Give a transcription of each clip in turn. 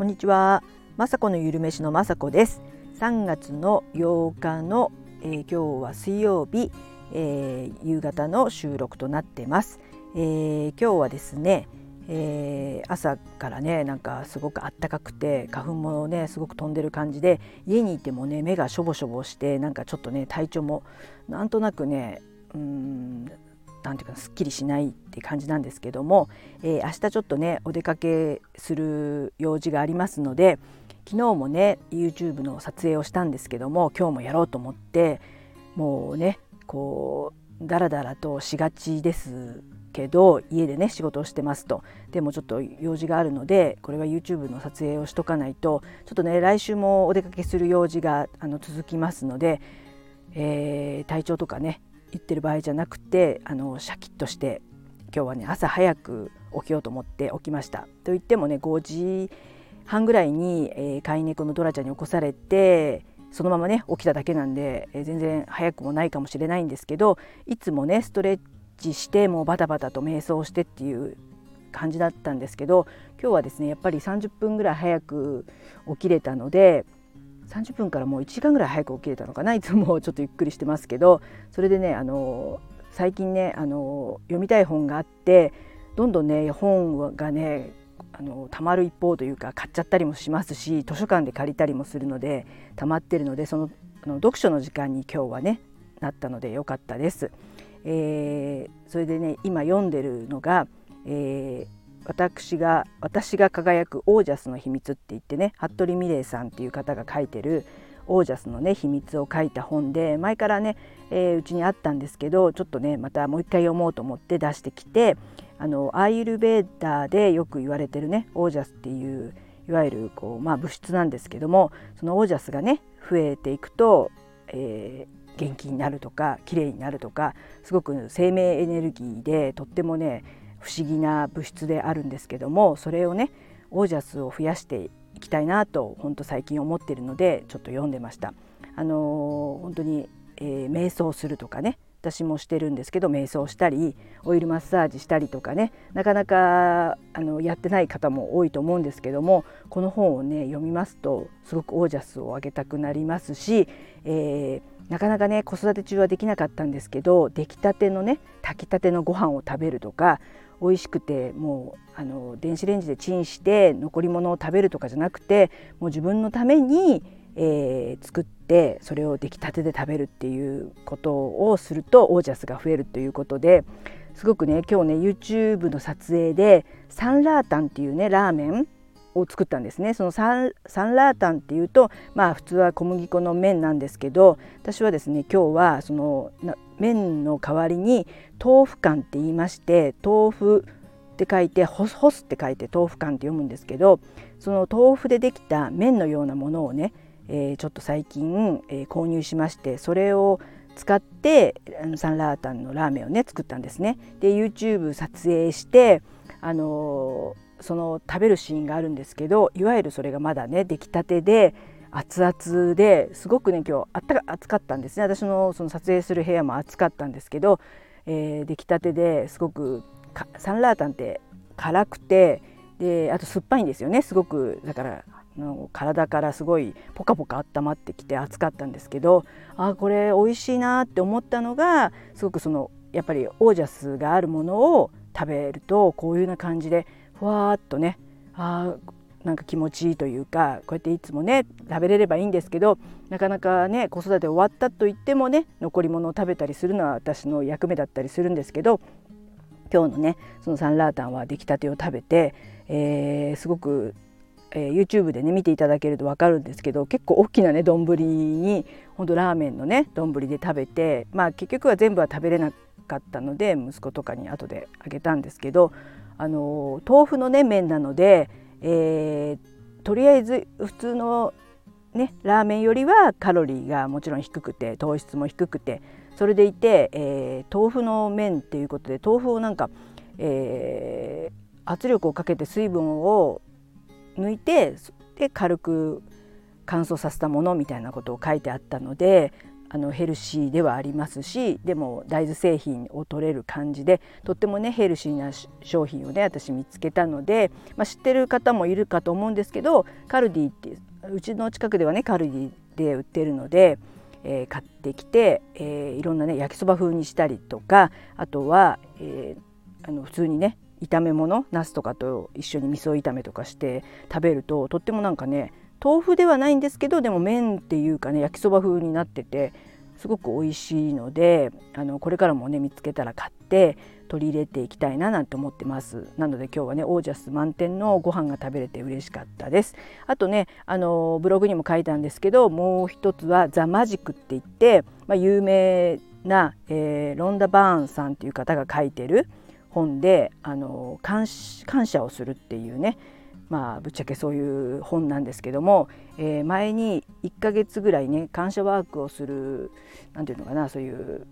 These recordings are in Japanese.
こんにちは。まさこのゆるめしのまさこです。3月の8日の、えー、今日は水曜日、えー、夕方の収録となってます。えー、今日はですね、えー、朝からねなんかすごくあったかくて花粉もねすごく飛んでる感じで家にいてもね目がしょぼしょぼしてなんかちょっとね体調もなんとなくねうんなんていうかすっきりしないって感じなんですけども、えー、明日ちょっとねお出かけする用事がありますので昨日もね YouTube の撮影をしたんですけども今日もやろうと思ってもうねこうダラダラとしがちですけど家でね仕事をしてますと。でもちょっと用事があるのでこれは YouTube の撮影をしとかないとちょっとね来週もお出かけする用事があの続きますので、えー、体調とかね言ってる場合じゃなくてあのシャキッとして今日はね朝早く起きようと思って起きました。と言ってもね5時半ぐらいに、えー、飼い猫のドラちゃんに起こされてそのままね起きただけなんで、えー、全然早くもないかもしれないんですけどいつもねストレッチしてもうバタバタと瞑想してっていう感じだったんですけど今日はですねやっぱり30分ぐらい早く起きれたので30分からもう1時間ぐらい早く起きれたのかないつもちょっとゆっくりしてますけど それでねあの最近ねあの読みたい本があってどんどんね本がねあの溜まる一方というか買っちゃったりもしますし図書館で借りたりもするので溜まってるのでそのあの読書の時間に今日はねなったので良かったです。えー、それでね今読んでるのが、えー私が私が輝くオージャスの秘密って言ってね服部美玲さんっていう方が書いてるオージャスのね秘密を書いた本で前からね、えー、うちにあったんですけどちょっとねまたもう一回読もうと思って出してきてあのアーユルベーダーでよく言われてるねオージャスっていういわゆるこう、まあ、物質なんですけどもそのオージャスがね増えていくと、えー、元気になるとか綺麗になるとかすごく生命エネルギーでとってもね不思議な物質であるんですけどもそれをねオージャスを増やしていきたいなと本当最近思っているのでちょっと読んでました。あのー、本当に、えー、瞑想するとかね私もしてるんですけど瞑想したりオイルマッサージしたりとかねなかなかあのやってない方も多いと思うんですけどもこの本をね読みますとすごくオージャスを上げたくなりますし、えー、なかなかね子育て中はできなかったんですけど出来たてのね炊きたてのご飯を食べるとか美味しくてもうあの電子レンジでチンして残り物を食べるとかじゃなくてもう自分のために、えー、作ってそれを出来たてで食べるっていうことをするとオージャスが増えるということですごくね今日ね YouTube の撮影でサンラータンっていうねラーメンを作ったんですねそのサンラータンっていうとまあ普通は小麦粉の麺なんですけど私はですね今日はその麺の代わりに豆腐干って言いまして豆腐って書いて干すって書いて豆腐干って読むんですけどその豆腐でできた麺のようなものをね、えー、ちょっと最近、えー、購入しましてそれを使ってサンラータンのラーメンをね作ったんですね。で YouTube 撮影してあのー、その食べるシーンがあるんですけどいわゆるそれがまだね出来たてで熱々ですごくね今日あったか暑かったんですね。私のその撮影する部屋も暑かったんですけど、えー、出来たてですごくサンラータンって辛くてであと酸っぱいんですよね。すごくだからの体からすごいポカポカ温まってきて暑かったんですけどあこれ美味しいなって思ったのがすごくそのやっぱりオージャスがあるものを食べるとこういうような感じでふわーっとねあなんか気持ちいいというかこうやっていつもね食べれればいいんですけどなかなかね子育て終わったと言ってもね残り物を食べたりするのは私の役目だったりするんですけど今日のねそのサンラータンは出来たてを食べて、えー、すごく、えー、YouTube でね見ていただけると分かるんですけど結構大きなね丼にほんとラーメンのね丼で食べてまあ結局は全部は食べれなかったので息子とかに後であげたんですけどあの豆腐のね麺なのでえー、とりあえず普通のねラーメンよりはカロリーがもちろん低くて糖質も低くてそれでいて、えー、豆腐の麺っていうことで豆腐をなんか、えー、圧力をかけて水分を抜いてで軽く乾燥させたものみたいなことを書いてあったのであのヘルシーではありますしでも大豆製品を取れる感じでとってもねヘルシーな商品をね私見つけたので、まあ、知ってる方もいるかと思うんですけどカルディってうちの近くではねカルディで売ってるので、えー、買ってきて、えー、いろんなね焼きそば風にしたりとかあとは、えー、あの普通にね炒め物ナスとかと一緒に味噌炒めとかして食べるととってもなんかね豆腐ではないんですけどでも麺っていうかね焼きそば風になっててすごく美味しいのであのこれからもね見つけたら買って取り入れていきたいななんて思ってます。なので今日はねオージャス満点のご飯が食べれて嬉しかったです。あとねあのブログにも書いたんですけどもう一つはザ・マジックって言って、まあ、有名な、えー、ロンダ・バーンさんっていう方が書いてる本であの感謝をするっていうねまあぶっちゃけそういう本なんですけども、えー、前に1ヶ月ぐらいね感謝ワークをする何て言うのかなそういう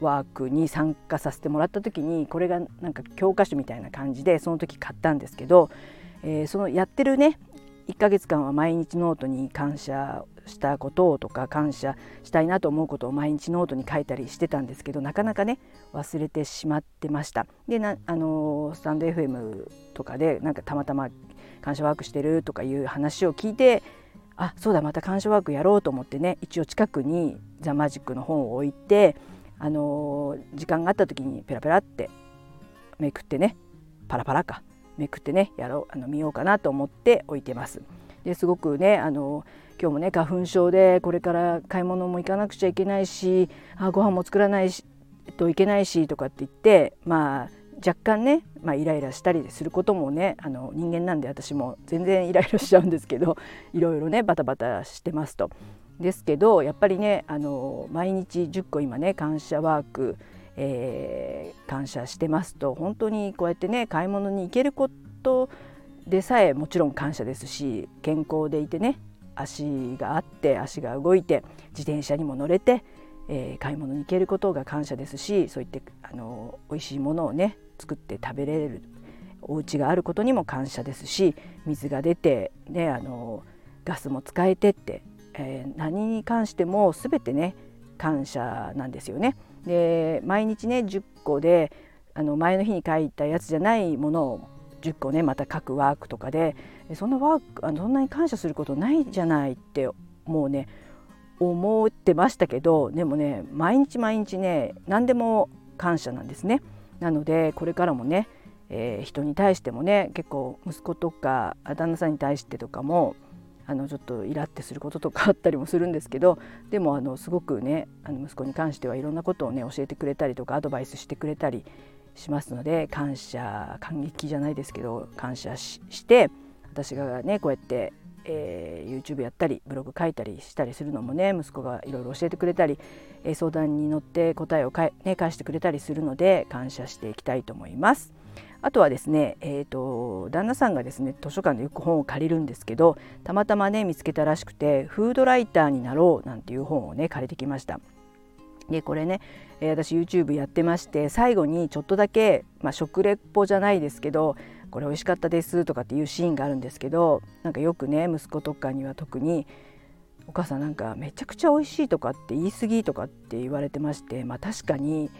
ワークに参加させてもらった時にこれがなんか教科書みたいな感じでその時買ったんですけど、えー、そのやってるね1ヶ月間は毎日ノートに感謝したこととか感謝したいなと思うことを毎日ノートに書いたりしてたんですけどなかなかね忘れてしまってました。でなあのスタンド FM とかでなんかたまたま感謝ワークしてるとかいう話を聞いてあそうだまた感謝ワークやろうと思ってね一応近くにザ・マジックの本を置いて、あのー、時間があった時にペラペラってめくってねパラパラかめくってねやろうあの見ようかなと思って置いてます。ですごくねあの今日もね花粉症でこれから買い物も行かなくちゃいけないしあご飯も作らないしといけないしとかって言ってまあ若干ね、まあ、イライラしたりすることもねあの人間なんで私も全然イライラしちゃうんですけど いろいろねバタバタしてますと。ですけどやっぱりねあの毎日10個今ね感謝ワーク、えー、感謝してますと本当にこうやってね買い物に行けることでさえもちろん感謝ですし健康でいてね足があって足が動いて自転車にも乗れて、えー、買い物に行けることが感謝ですしそういってあの美味しいものをね作って食べれるお家があることにも感謝ですし水が出て、ね、あのガスも使えてって、えー、何に関しても全てね感謝なんですよね。で毎日ね10個であの前の日に書いたやつじゃないものを10個ねまた書くワークとかでそんなワークあのそんなに感謝することないじゃないってもうね思ってましたけどでもね毎日毎日ね何でも感謝なんですね。なのでこれからもね、えー、人に対してもね結構息子とか旦那さんに対してとかもあのちょっとイラってすることとかあったりもするんですけどでもあのすごくねあの息子に関してはいろんなことをね教えてくれたりとかアドバイスしてくれたりしますので感謝感激じゃないですけど感謝して私がねこうやってえー、YouTube やったりブログ書いたりしたりするのもね息子がいろいろ教えてくれたり、えー、相談に乗って答えをかね、返してくれたりするので感謝していきたいと思います。あとはですね、えーと、旦那さんがですね図書館でよく本を借りるんですけどたまたまね見つけたらしくて「フードライターになろう」なんていう本をね借りてきました。でこれね、えー、私 YouTube やってまして最後にちょっとだけ、まあ、食レポじゃないですけどこれ美味しかったですとかっていうシーンがあるんですけどなんかよくね息子とかには特にお母さんなんかめちゃくちゃ美味しいとかって言い過ぎとかって言われてましてまあ確かに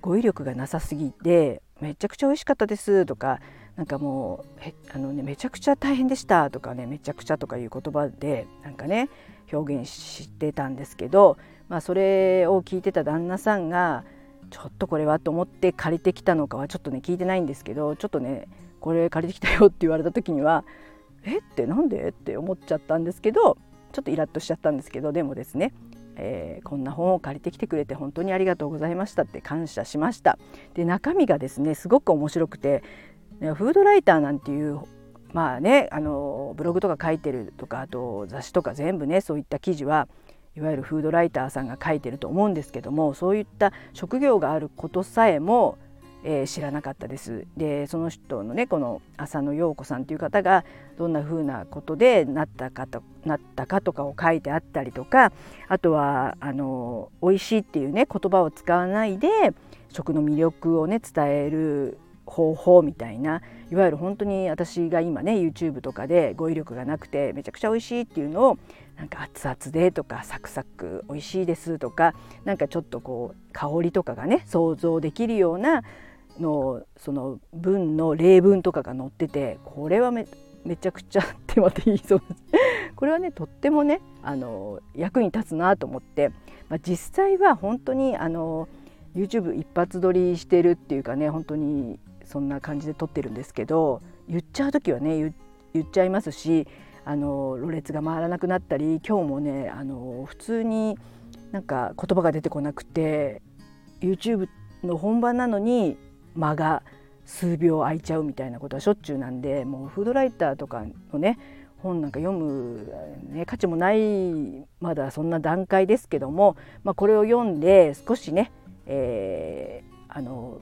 語彙力がなさすぎてめちゃくちゃ美味しかったですとかなんかもうあの、ね、めちゃくちゃ大変でしたとかねめちゃくちゃとかいう言葉でなんかね表現してたんですけど、まあ、それを聞いてた旦那さんがちょっとこれはと思って借りてきたのかはちょっとね聞いてないんですけどちょっとねこれ借りてきたよって言われた時にはえってなんでって思っちゃったんですけどちょっとイラッとしちゃったんですけどでもですね、えー、こんな本を借りてきてくれて本当にありがとうございましたって感謝しました。で中身がですねすごく面白くてフードライターなんていうまあねあのブログとか書いてるとかあと雑誌とか全部ねそういった記事はいわゆるフードライターさんが書いてると思うんですけどもそういった職業があることさえもえー、知らなかったです。でその人のねこの浅野陽子さんという方がどんな風なことでなったかとなったかとかを書いてあったりとかあとはあの美味しいっていうね言葉を使わないで食の魅力をね伝える方法みたいないわゆる本当に私が今ね YouTube とかで語彙力がなくてめちゃくちゃ美味しいっていうのをなんか熱々でとかサクサク美味しいですとかなんかちょっとこう香りとかがね想像できるようなのその文の例文とかが載っててこれはめめちゃくちゃってまた言いそうです。これはねとってもねあの役に立つなと思って、まあ、実際は本当にあの YouTube 一発撮りしてるっていうかね本当にそんな感じで撮ってるんですけど言っちゃう時はね言っちゃいますしあのろれつが回らなくなったり今日もねあの普通になんか言葉が出てこなくて YouTube の本番なのに間が数秒空いちゃうみたいなことはしょっちゅうなんでもうフードライターとかのね本なんか読む、ね、価値もないまだそんな段階ですけども、まあ、これを読んで少しね、えー、あの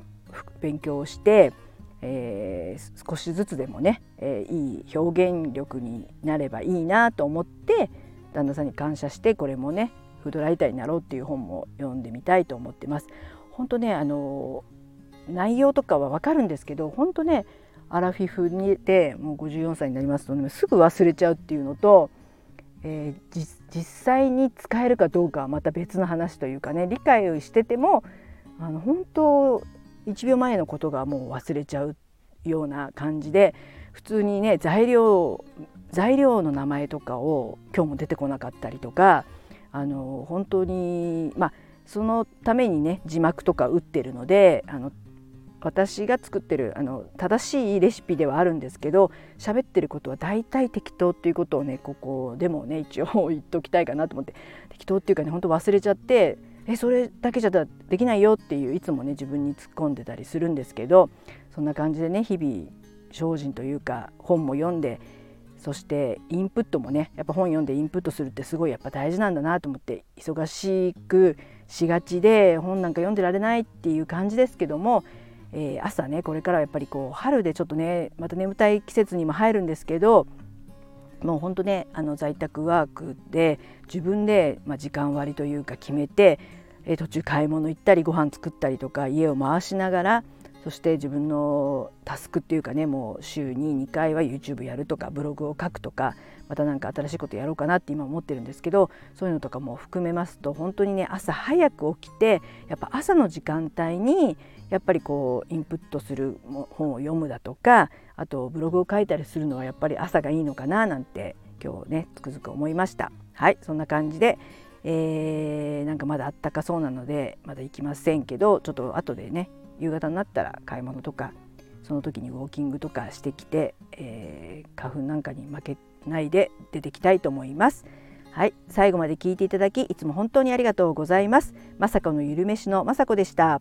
勉強をして、えー、少しずつでもね、えー、いい表現力になればいいなと思って旦那さんに感謝してこれもねフードライターになろうっていう本も読んでみたいと思ってます。本当ねあの内容とかは分かるんですけど本当ねアラフィフにてもう54歳になりますと、ね、すぐ忘れちゃうっていうのと、えー、実際に使えるかどうかはまた別の話というかね理解をしててもあの本当1秒前のことがもう忘れちゃうような感じで普通にね材料材料の名前とかを今日も出てこなかったりとかあの本当にまあそのためにね字幕とか打ってるのであの私が作ってるあの正しいレシピではあるんですけど喋ってることは大体適当っていうことをねここでもね一応言っときたいかなと思って適当っていうかねほんと忘れちゃってえそれだけじゃできないよっていういつもね自分に突っ込んでたりするんですけどそんな感じでね日々精進というか本も読んでそしてインプットもねやっぱ本読んでインプットするってすごいやっぱ大事なんだなと思って忙しくしがちで本なんか読んでられないっていう感じですけども、えー、朝ねこれからはやっぱりこう春でちょっとねまた眠たい季節にも入るんですけどもうほんとねあの在宅ワークで自分で、まあ、時間割というか決めて、えー、途中買い物行ったりご飯作ったりとか家を回しながらそして自分のタスクっていうかねもう週に2回は YouTube やるとかブログを書くとかまた何か新しいことやろうかなって今思ってるんですけどそういうのとかも含めますと本当にね朝早く起きてやっぱ朝の時間帯にやっぱりこうインプットする本を読むだとかあとブログを書いたりするのはやっぱり朝がいいのかななんて今日ねつくづく思いました。はいそんな感じでえー、なんかまだあったかそうなのでまだ行きませんけどちょっと後でね夕方になったら買い物とかその時にウォーキングとかしてきて、えー、花粉なんかに負けないで出てきたいと思います。はい、最後まで聞いていただきいつも本当にありがとうございます。まさこのゆるめしのまさでした。